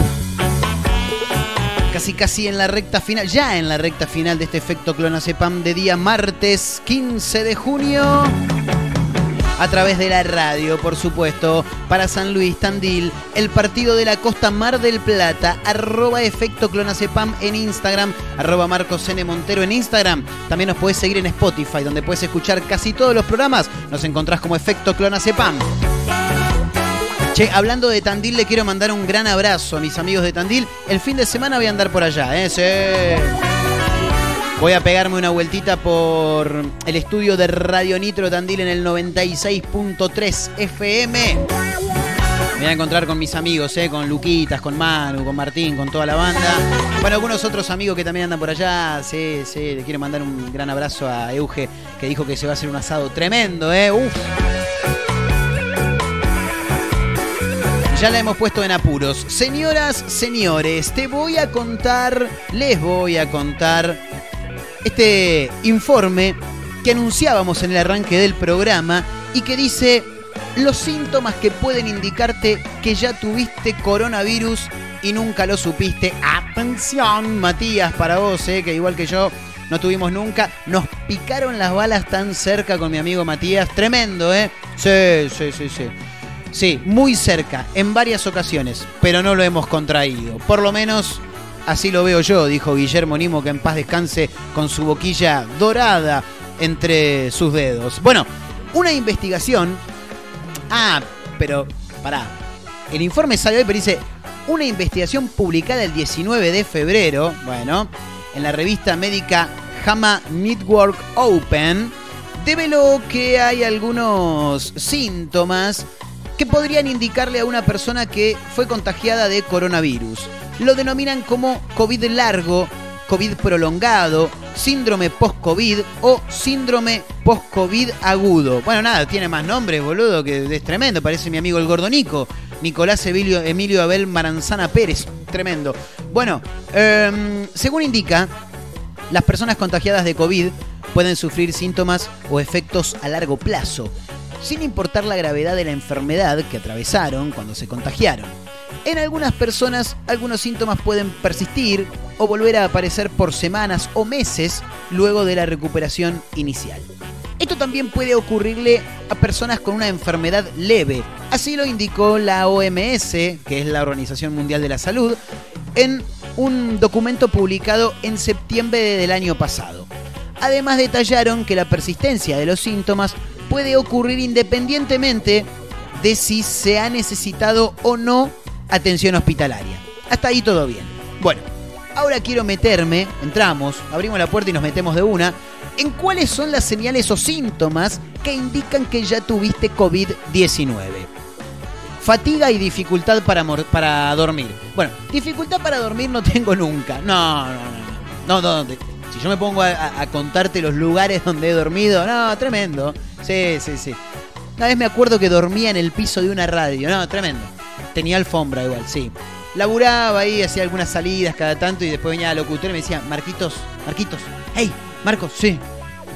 Casi casi en la recta final, ya en la recta final de este efecto clonazepam de día martes 15 de junio. A través de la radio, por supuesto, para San Luis, Tandil, el partido de la costa Mar del Plata, arroba efecto clonazepam en Instagram, arroba Marcos N. Montero en Instagram. También nos puedes seguir en Spotify, donde puedes escuchar casi todos los programas. Nos encontrás como efecto clonazepam. Hablando de Tandil, le quiero mandar un gran abrazo a mis amigos de Tandil. El fin de semana voy a andar por allá, ¿eh? Sí. Voy a pegarme una vueltita por el estudio de Radio Nitro Tandil en el 96.3 FM. Me voy a encontrar con mis amigos, ¿eh? con Luquitas, con Manu, con Martín, con toda la banda. Bueno, algunos otros amigos que también andan por allá. Sí, sí, le quiero mandar un gran abrazo a Euge, que dijo que se va a hacer un asado tremendo, ¿eh? Uf. Ya la hemos puesto en apuros. Señoras, señores, te voy a contar, les voy a contar este informe que anunciábamos en el arranque del programa y que dice los síntomas que pueden indicarte que ya tuviste coronavirus y nunca lo supiste. Atención, Matías, para vos, eh, que igual que yo no tuvimos nunca. Nos picaron las balas tan cerca con mi amigo Matías. Tremendo, ¿eh? Sí, sí, sí, sí. Sí, muy cerca, en varias ocasiones, pero no lo hemos contraído. Por lo menos así lo veo yo, dijo Guillermo Nimo, que en paz descanse con su boquilla dorada entre sus dedos. Bueno, una investigación. Ah, pero pará. El informe salió hoy, pero dice una investigación publicada el 19 de febrero, bueno, en la revista médica JAMA Network Open, develó que hay algunos síntomas que podrían indicarle a una persona que fue contagiada de coronavirus. Lo denominan como COVID largo, COVID prolongado, síndrome post-COVID o síndrome post-COVID agudo. Bueno, nada, tiene más nombres, boludo, que es tremendo. Parece mi amigo el gordonico, Nicolás Emilio, Emilio Abel Maranzana Pérez. Tremendo. Bueno, em, según indica, las personas contagiadas de COVID pueden sufrir síntomas o efectos a largo plazo sin importar la gravedad de la enfermedad que atravesaron cuando se contagiaron. En algunas personas, algunos síntomas pueden persistir o volver a aparecer por semanas o meses luego de la recuperación inicial. Esto también puede ocurrirle a personas con una enfermedad leve. Así lo indicó la OMS, que es la Organización Mundial de la Salud, en un documento publicado en septiembre del año pasado. Además detallaron que la persistencia de los síntomas puede ocurrir independientemente de si se ha necesitado o no atención hospitalaria. Hasta ahí todo bien. Bueno, ahora quiero meterme, entramos, abrimos la puerta y nos metemos de una, en cuáles son las señales o síntomas que indican que ya tuviste COVID-19. Fatiga y dificultad para, para dormir. Bueno, dificultad para dormir no (laughs) tengo nunca. No, no, no. No. Si yo me pongo a contarte los lugares donde he dormido, no, tremendo. Sí, sí, sí. Una vez me acuerdo que dormía en el piso de una radio. No, tremendo. Tenía alfombra igual, sí. Laburaba ahí, hacía algunas salidas cada tanto y después venía la locutora y me decía, Marquitos, Marquitos, hey, Marcos, sí.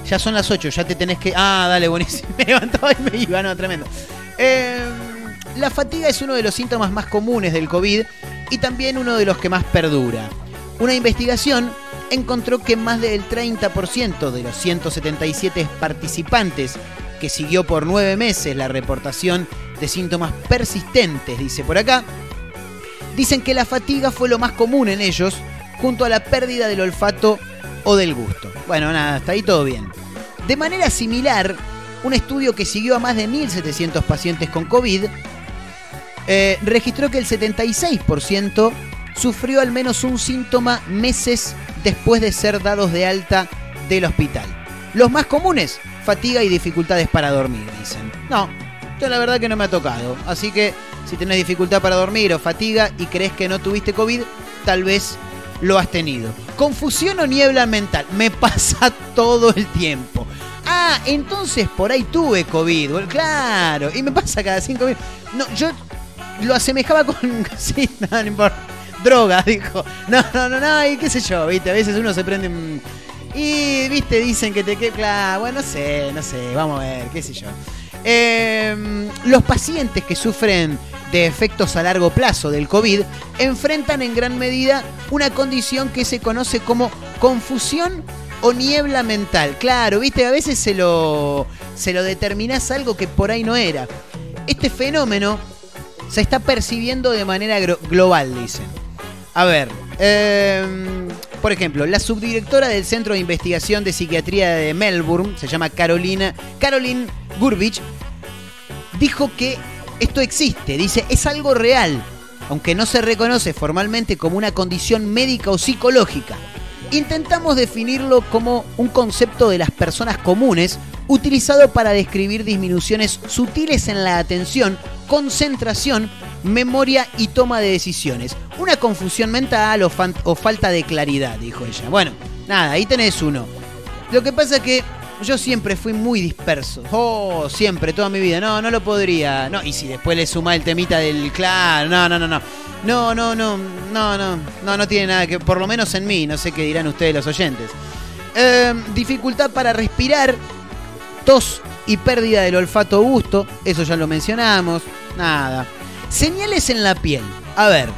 Ya son las 8, ya te tenés que... Ah, dale, buenísimo. (laughs) Me levantaba y me iba, no, tremendo. Eh, la fatiga es uno de los síntomas más comunes del COVID y también uno de los que más perdura. Una investigación encontró que más del 30% de los 177 participantes que siguió por nueve meses la reportación de síntomas persistentes, dice por acá, dicen que la fatiga fue lo más común en ellos, junto a la pérdida del olfato o del gusto. Bueno, nada, hasta ahí todo bien. De manera similar, un estudio que siguió a más de 1.700 pacientes con COVID eh, registró que el 76% sufrió al menos un síntoma meses después de ser dados de alta del hospital. Los más comunes, fatiga y dificultades para dormir, dicen. No, yo la verdad que no me ha tocado. Así que si tenés dificultad para dormir o fatiga y crees que no tuviste COVID, tal vez lo has tenido. Confusión o niebla mental. Me (laughs) pasa todo el tiempo. Ah, entonces por ahí tuve COVID. Claro, y me pasa cada cinco minutos. No, yo lo asemejaba con. (laughs) Sí, no, no importa. Droga, (laughs) dijo. No, no, no, no, y qué sé yo, viste. A veces uno se prende. Y, viste, dicen que te queda. Bueno, no sé, no sé, vamos a ver, qué sé yo. Eh, los pacientes que sufren de efectos a largo plazo del COVID enfrentan en gran medida una condición que se conoce como confusión o niebla mental. Claro, viste, a veces se lo, se lo determinás algo que por ahí no era. Este fenómeno se está percibiendo de manera global, dicen. A ver, em, por ejemplo, la subdirectora del Centro de Investigación de Psiquiatría de Melbourne, se llama Carolina, Caroline Gurbich, dijo que esto existe, dice, es algo real, aunque no se reconoce formalmente como una condición médica o psicológica. Intentamos definirlo como un concepto de las personas comunes utilizado para describir disminuciones sutiles en la atención, concentración, memoria y toma de decisiones. Una confusión mental o, o falta de claridad, dijo ella. Bueno, nada, ahí tenés uno. Lo que pasa es que yo siempre fui muy disperso. Oh, siempre, toda mi vida. No, no lo podría. No, y si después le suma el temita del claro, no, no, no, no. No, no, no, no, no, no, no tiene nada que, por lo menos en mí, no sé qué dirán ustedes los oyentes. Eh, dificultad para respirar, tos y pérdida del olfato gusto, eso ya lo mencionamos, nada. Señales en la piel. A ver,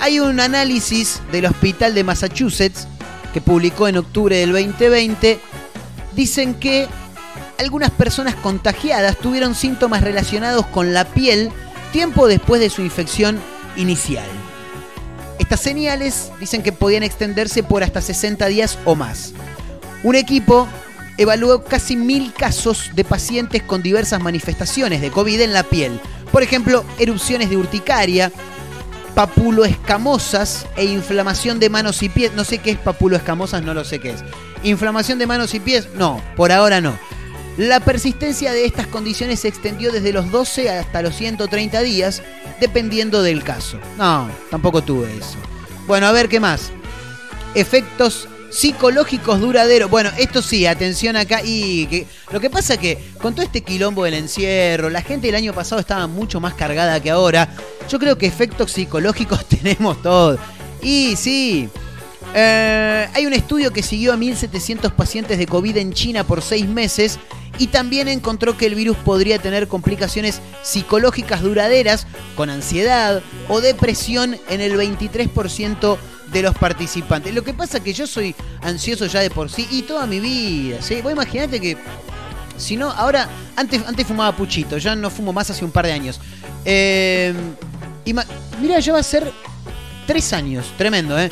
hay un análisis del Hospital de Massachusetts que publicó en octubre del 2020. Dicen que algunas personas contagiadas tuvieron síntomas relacionados con la piel tiempo después de su infección inicial. Estas señales dicen que podían extenderse por hasta 60 días o más. Un equipo evaluó casi mil casos de pacientes con diversas manifestaciones de COVID en la piel. Por ejemplo, erupciones de urticaria, papuloescamosas e inflamación de manos y pies. No sé qué es papuloescamosas, no lo sé qué es. Inflamación de manos y pies, no, por ahora no. La persistencia de estas condiciones se extendió desde los 12 hasta los 130 días, dependiendo del caso. No, tampoco tuve eso. Bueno, a ver qué más. Efectos psicológicos duraderos. Bueno, esto sí, atención acá. Y que, lo que pasa que con todo este quilombo del encierro, la gente el año pasado estaba mucho más cargada que ahora. Yo creo que efectos psicológicos (laughs) tenemos todos. Y sí, eh, hay un estudio que siguió a 1.700 pacientes de COVID en China por seis meses y también encontró que el virus podría tener complicaciones psicológicas duraderas con ansiedad o depresión en el 23% de los participantes. Lo que pasa es que yo soy ansioso ya de por sí y toda mi vida. ¿sí? Vos imaginate que si no, ahora, antes, antes fumaba puchito, ya no fumo más hace un par de años. Eh, mira, ya va a ser tres años, tremendo, ¿eh?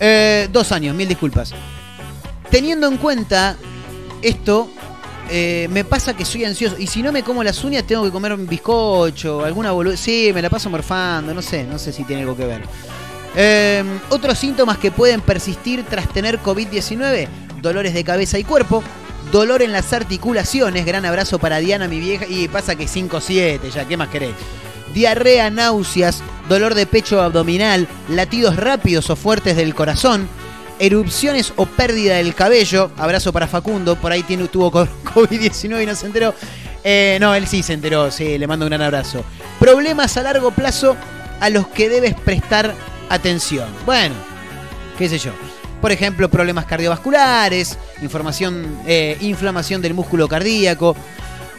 Eh, dos años, mil disculpas. Teniendo en cuenta esto, eh, me pasa que soy ansioso. Y si no me como las uñas, tengo que comer un bizcocho, alguna boludez. Sí, me la paso morfando, no sé, no sé si tiene algo que ver. Eh, otros síntomas que pueden persistir tras tener COVID-19, dolores de cabeza y cuerpo, dolor en las articulaciones, gran abrazo para Diana, mi vieja, y pasa que 5-7, ya, ¿qué más querés? Diarrea, náuseas, dolor de pecho abdominal, latidos rápidos o fuertes del corazón, erupciones o pérdida del cabello, abrazo para Facundo, por ahí tuvo co- (laughs) COVID-19 y no se enteró. Eh, no, él sí se enteró, sí, le mando un gran abrazo. Problemas a largo plazo a los que debes prestar atención. Bueno, qué sé yo. Por ejemplo, problemas cardiovasculares, información, eh, inflamación del músculo cardíaco,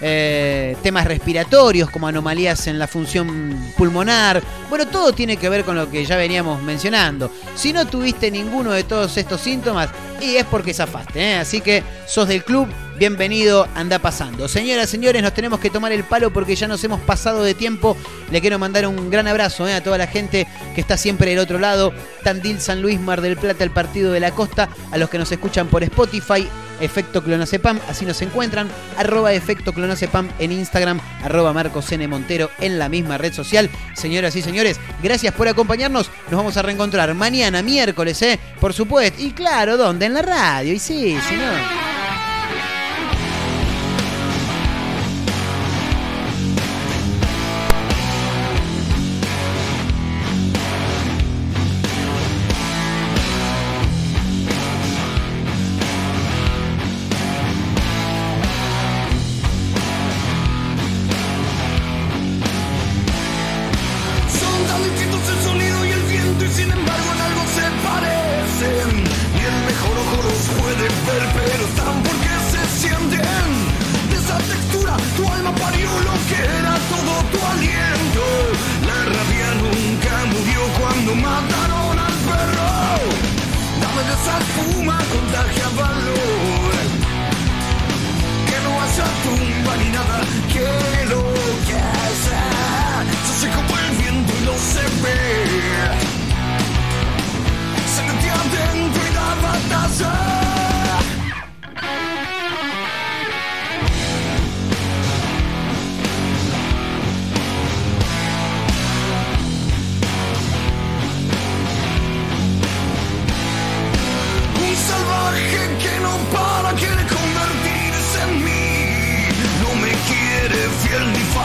eh, temas respiratorios como anomalías en la función pulmonar. Bueno, todo tiene que ver con lo que ya veníamos mencionando. Si no tuviste ninguno de todos estos síntomas, y es porque zafaste, ¿eh? así que sos del club, bienvenido, anda pasando. Señoras, señores, nos tenemos que tomar el palo porque ya nos hemos pasado de tiempo. Le quiero mandar un gran abrazo ¿eh? a toda la gente que está siempre del otro lado. Tandil, San Luis, Mar del Plata, el Partido de la Costa, a los que nos escuchan por Spotify, Efecto Clonacepam, así nos encuentran, arroba Efecto Clonacepam en Instagram, arroba Marcos N. Montero en la misma red social. Señoras y señores, gracias por acompañarnos. Nos vamos a reencontrar mañana, miércoles, ¿eh? Por supuesto. Y claro, ¿dónde? En la radio. Y sí, señor.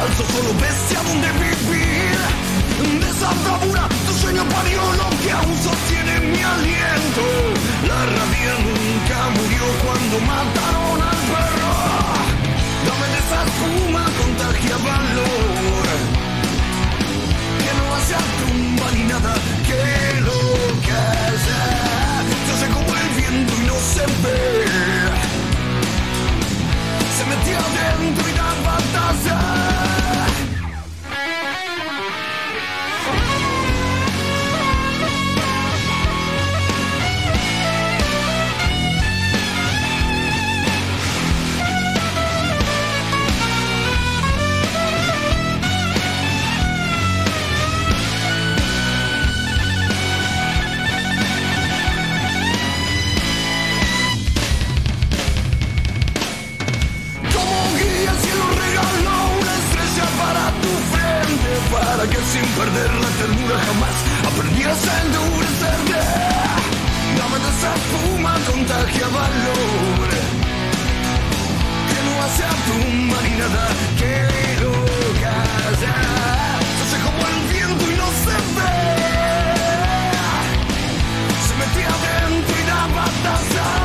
Falso, solo ves a dónde vivir. De esa bravura, tu sueño parió lo que aún sostiene mi aliento. La rabia nunca murió cuando mataron al perro. Dame de esa espuma, contagia valor. Que no hace tumba ni nada que lo calla. Se hace como el viento y no se ve. Se metió adentro y da batalla. sin perder la ternura jamás. Aprendí a endurecerme dame de esa espuma contagia valor. Que no hace a tu marinada que lo calla se hace como el viento y no se ve. Se metía dentro y daba tazas